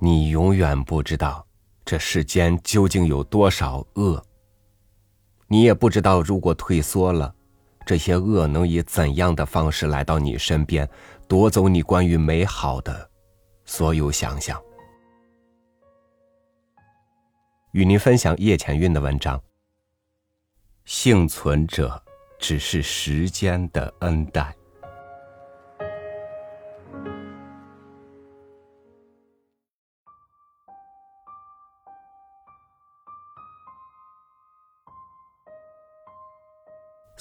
你永远不知道这世间究竟有多少恶。你也不知道，如果退缩了，这些恶能以怎样的方式来到你身边，夺走你关于美好的所有想象。与您分享叶浅韵的文章。幸存者只是时间的恩待。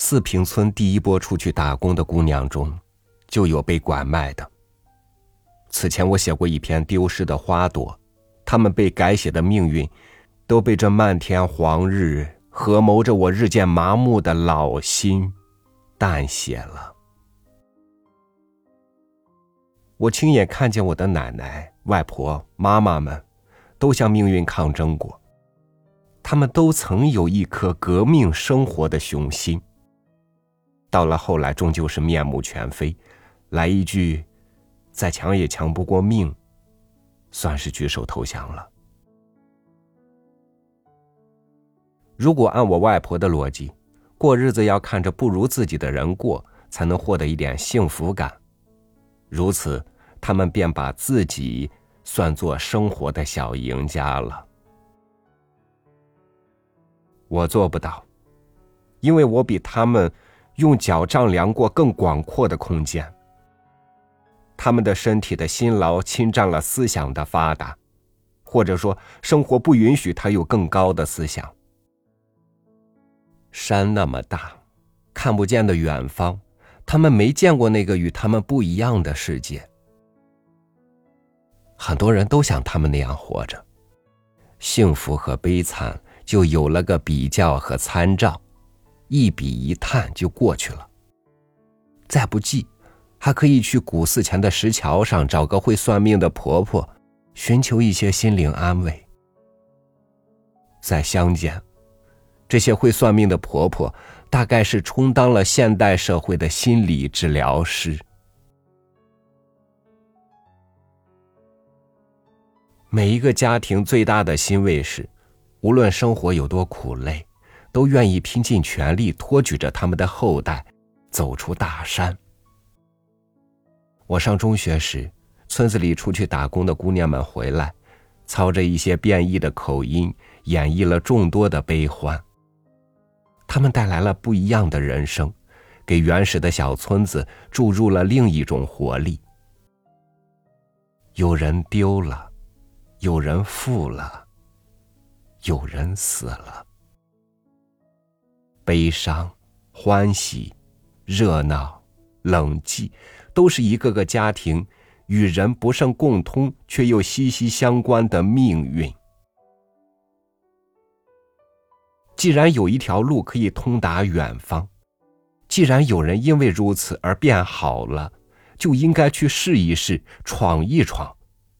四平村第一波出去打工的姑娘中，就有被拐卖的。此前我写过一篇丢失的花朵，他们被改写的命运，都被这漫天黄日。合谋着我日渐麻木的老心，淡写了。我亲眼看见我的奶奶、外婆、妈妈们，都向命运抗争过。他们都曾有一颗革命生活的雄心。到了后来，终究是面目全非。来一句：“再强也强不过命”，算是举手投降了。如果按我外婆的逻辑，过日子要看着不如自己的人过，才能获得一点幸福感。如此，他们便把自己算作生活的小赢家了。我做不到，因为我比他们用脚丈量过更广阔的空间。他们的身体的辛劳侵占了思想的发达，或者说，生活不允许他有更高的思想。山那么大，看不见的远方，他们没见过那个与他们不一样的世界。很多人都像他们那样活着，幸福和悲惨就有了个比较和参照，一笔一叹就过去了。再不济，还可以去古寺前的石桥上找个会算命的婆婆，寻求一些心灵安慰。再相见。这些会算命的婆婆，大概是充当了现代社会的心理治疗师。每一个家庭最大的欣慰是，无论生活有多苦累，都愿意拼尽全力托举着他们的后代走出大山。我上中学时，村子里出去打工的姑娘们回来，操着一些变异的口音，演绎了众多的悲欢。他们带来了不一样的人生，给原始的小村子注入了另一种活力。有人丢了，有人富了，有人死了。悲伤、欢喜、热闹、冷寂，都是一个个家庭与人不甚共通却又息息相关的命运。既然有一条路可以通达远方，既然有人因为如此而变好了，就应该去试一试、闯一闯，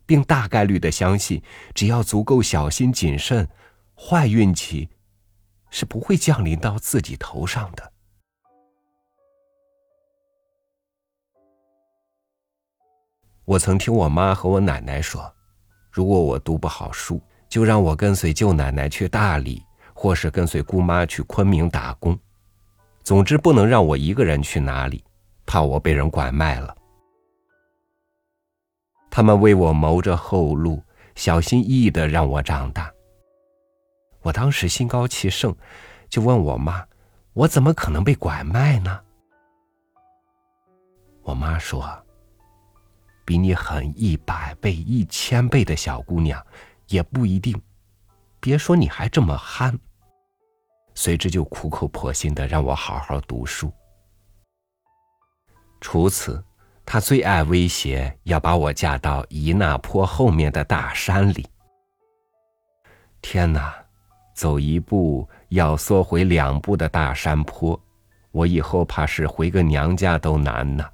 并大概率的相信，只要足够小心谨慎，坏运气是不会降临到自己头上的。我曾听我妈和我奶奶说，如果我读不好书，就让我跟随舅奶奶去大理。或是跟随姑妈去昆明打工，总之不能让我一个人去哪里，怕我被人拐卖了。他们为我谋着后路，小心翼翼的让我长大。我当时心高气盛，就问我妈：“我怎么可能被拐卖呢？”我妈说：“比你狠一百倍、一千倍的小姑娘，也不一定。别说你还这么憨。”随之就苦口婆心的让我好好读书。除此，他最爱威胁要把我嫁到伊那坡后面的大山里。天哪，走一步要缩回两步的大山坡，我以后怕是回个娘家都难呢。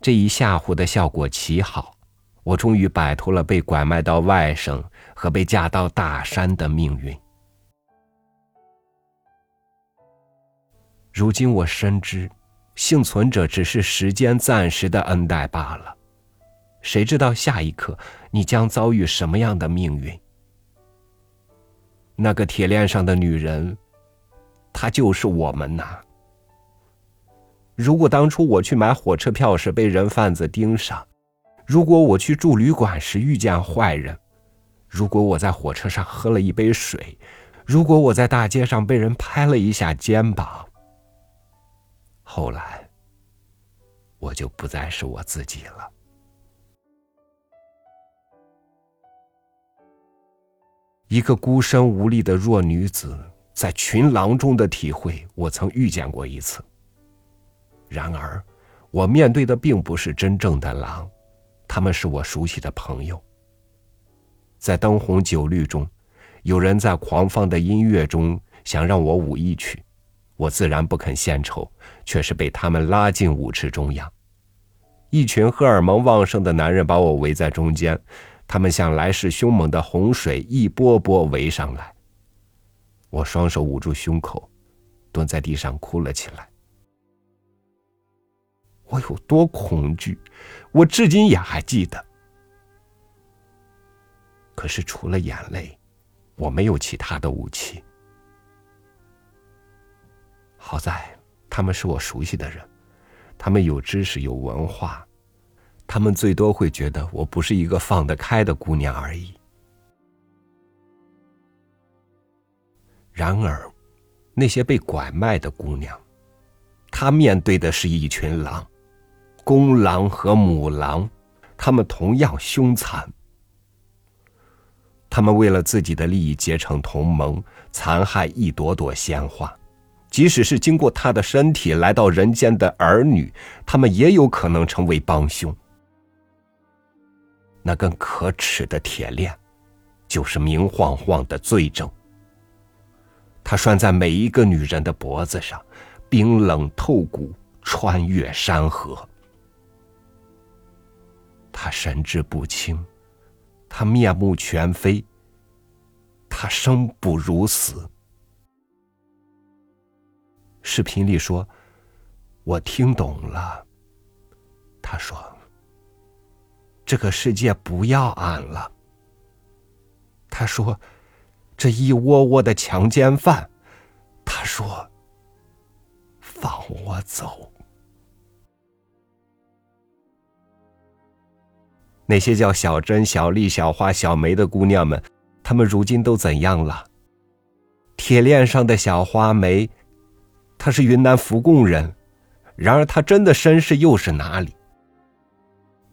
这一吓唬的效果奇好，我终于摆脱了被拐卖到外省和被嫁到大山的命运。如今我深知，幸存者只是时间暂时的恩待罢了。谁知道下一刻你将遭遇什么样的命运？那个铁链上的女人，她就是我们呐。如果当初我去买火车票时被人贩子盯上，如果我去住旅馆时遇见坏人，如果我在火车上喝了一杯水，如果我在大街上被人拍了一下肩膀，后来我就不再是我自己了。一个孤身无力的弱女子在群狼中的体会，我曾遇见过一次。然而，我面对的并不是真正的狼，他们是我熟悉的朋友。在灯红酒绿中，有人在狂放的音乐中想让我舞一曲，我自然不肯献丑，却是被他们拉进舞池中央。一群荷尔蒙旺盛的男人把我围在中间，他们像来势凶猛的洪水，一波波围上来。我双手捂住胸口，蹲在地上哭了起来。我有多恐惧，我至今也还记得。可是除了眼泪，我没有其他的武器。好在他们是我熟悉的人，他们有知识、有文化，他们最多会觉得我不是一个放得开的姑娘而已。然而，那些被拐卖的姑娘，她面对的是一群狼。公狼和母狼，他们同样凶残。他们为了自己的利益结成同盟，残害一朵朵鲜花。即使是经过他的身体来到人间的儿女，他们也有可能成为帮凶。那根可耻的铁链，就是明晃晃的罪证。它拴在每一个女人的脖子上，冰冷透骨，穿越山河。他神志不清，他面目全非，他生不如死。视频里说：“我听懂了。”他说：“这个世界不要俺了。”他说：“这一窝窝的强奸犯。”他说：“放我走。”那些叫小珍、小丽、小花、小梅的姑娘们，她们如今都怎样了？铁链上的小花梅，她是云南扶贡人，然而她真的身世又是哪里？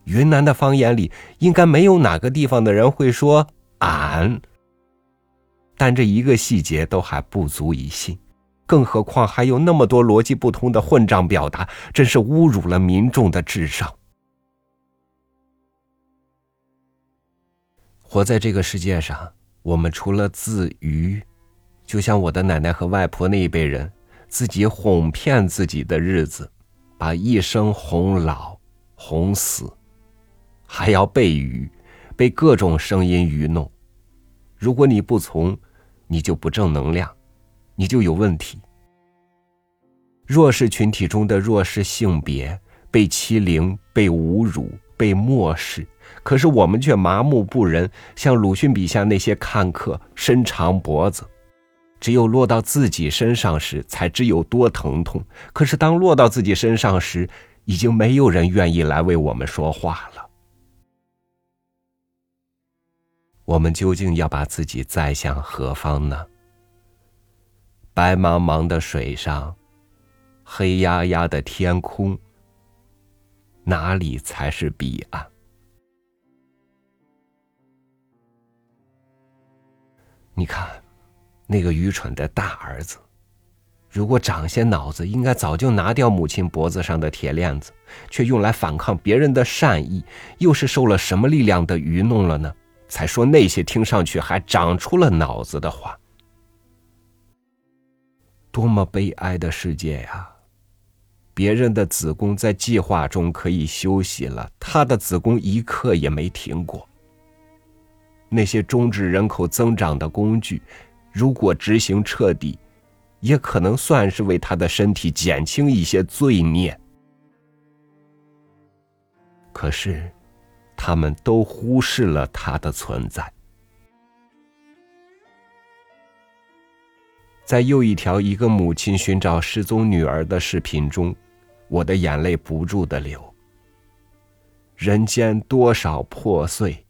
云南的方言里应该没有哪个地方的人会说“俺”，但这一个细节都还不足以信，更何况还有那么多逻辑不通的混账表达，真是侮辱了民众的智商。活在这个世界上，我们除了自娱，就像我的奶奶和外婆那一辈人，自己哄骗自己的日子，把一生哄老、哄死，还要被愚，被各种声音愚弄。如果你不从，你就不正能量，你就有问题。弱势群体中的弱势性别被欺凌、被侮辱、被漠视。可是我们却麻木不仁，像鲁迅笔下那些看客，伸长脖子。只有落到自己身上时，才知有多疼痛。可是当落到自己身上时，已经没有人愿意来为我们说话了。我们究竟要把自己载向何方呢？白茫茫的水上，黑压压的天空，哪里才是彼岸？你看，那个愚蠢的大儿子，如果长些脑子，应该早就拿掉母亲脖子上的铁链子，却用来反抗别人的善意，又是受了什么力量的愚弄了呢？才说那些听上去还长出了脑子的话。多么悲哀的世界呀！别人的子宫在计划中可以休息了，他的子宫一刻也没停过。那些终止人口增长的工具，如果执行彻底，也可能算是为他的身体减轻一些罪孽。可是，他们都忽视了他的存在。在又一条一个母亲寻找失踪女儿的视频中，我的眼泪不住的流。人间多少破碎，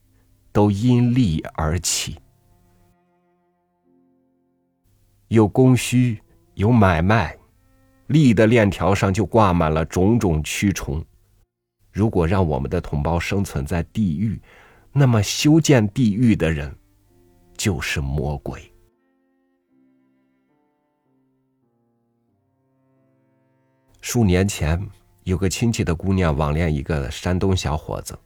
都因利而起。有供需，有买卖，利的链条上就挂满了种种蛆虫。如果让我们的同胞生存在地狱，那么修建地狱的人就是魔鬼。数年前，有个亲戚的姑娘网恋一个山东小伙子，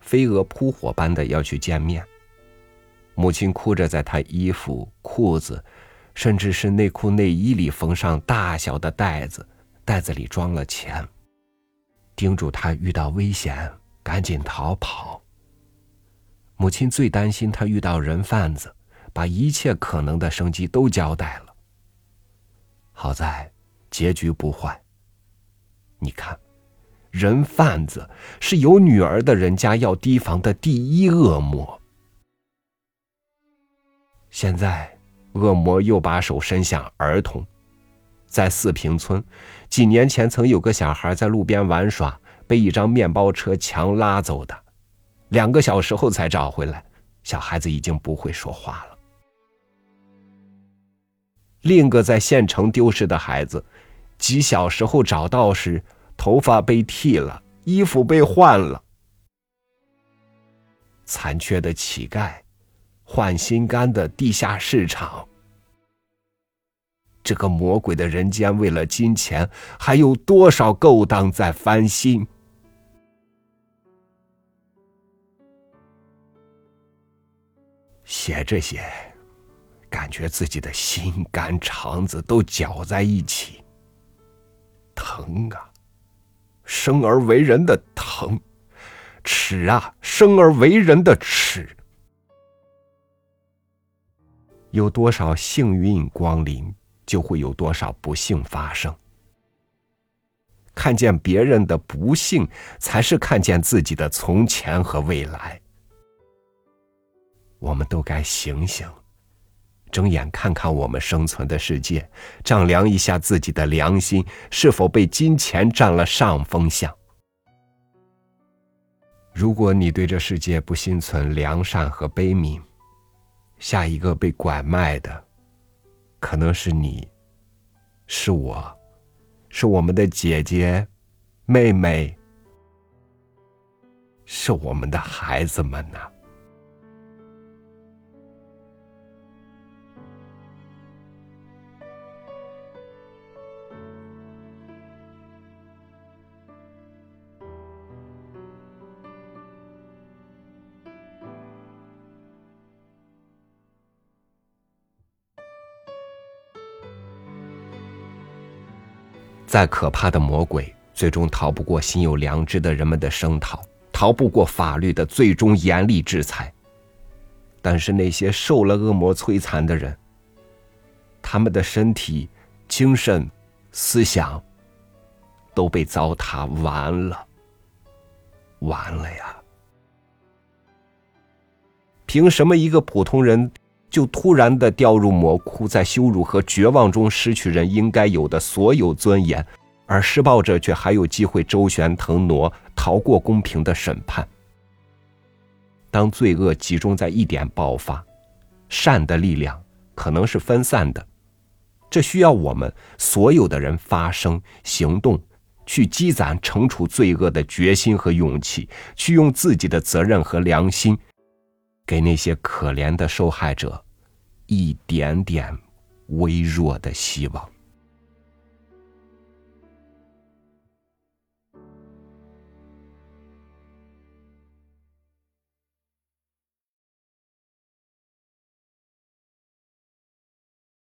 飞蛾扑火般的要去见面。母亲哭着在他衣服、裤子，甚至是内裤、内衣里缝上大小的袋子，袋子里装了钱。叮嘱他遇到危险赶紧逃跑。母亲最担心他遇到人贩子，把一切可能的生机都交代了。好在结局不坏。你看，人贩子是有女儿的人家要提防的第一恶魔。现在，恶魔又把手伸向儿童。在四平村，几年前曾有个小孩在路边玩耍，被一张面包车强拉走的，两个小时后才找回来，小孩子已经不会说话了。另一个在县城丢失的孩子，几小时后找到时，头发被剃了，衣服被换了，残缺的乞丐，换心肝的地下市场。这个魔鬼的人间，为了金钱，还有多少勾当在翻新？写这些，感觉自己的心肝肠子都搅在一起，疼啊！生而为人的疼，耻啊！生而为人的耻，有多少幸运光临？就会有多少不幸发生。看见别人的不幸，才是看见自己的从前和未来。我们都该醒醒，睁眼看看我们生存的世界，丈量一下自己的良心是否被金钱占了上风向。如果你对这世界不心存良善和悲悯，下一个被拐卖的。可能是你，是我，是我们的姐姐、妹妹，是我们的孩子们呢。再可怕的魔鬼，最终逃不过心有良知的人们的声讨，逃不过法律的最终严厉制裁。但是那些受了恶魔摧残的人，他们的身体、精神、思想都被糟蹋完了，完了呀！凭什么一个普通人？就突然的掉入魔窟，在羞辱和绝望中失去人应该有的所有尊严，而施暴者却还有机会周旋腾挪，逃过公平的审判。当罪恶集中在一点爆发，善的力量可能是分散的，这需要我们所有的人发声、行动，去积攒惩处罪恶的决心和勇气，去用自己的责任和良心。给那些可怜的受害者一点点微弱的希望。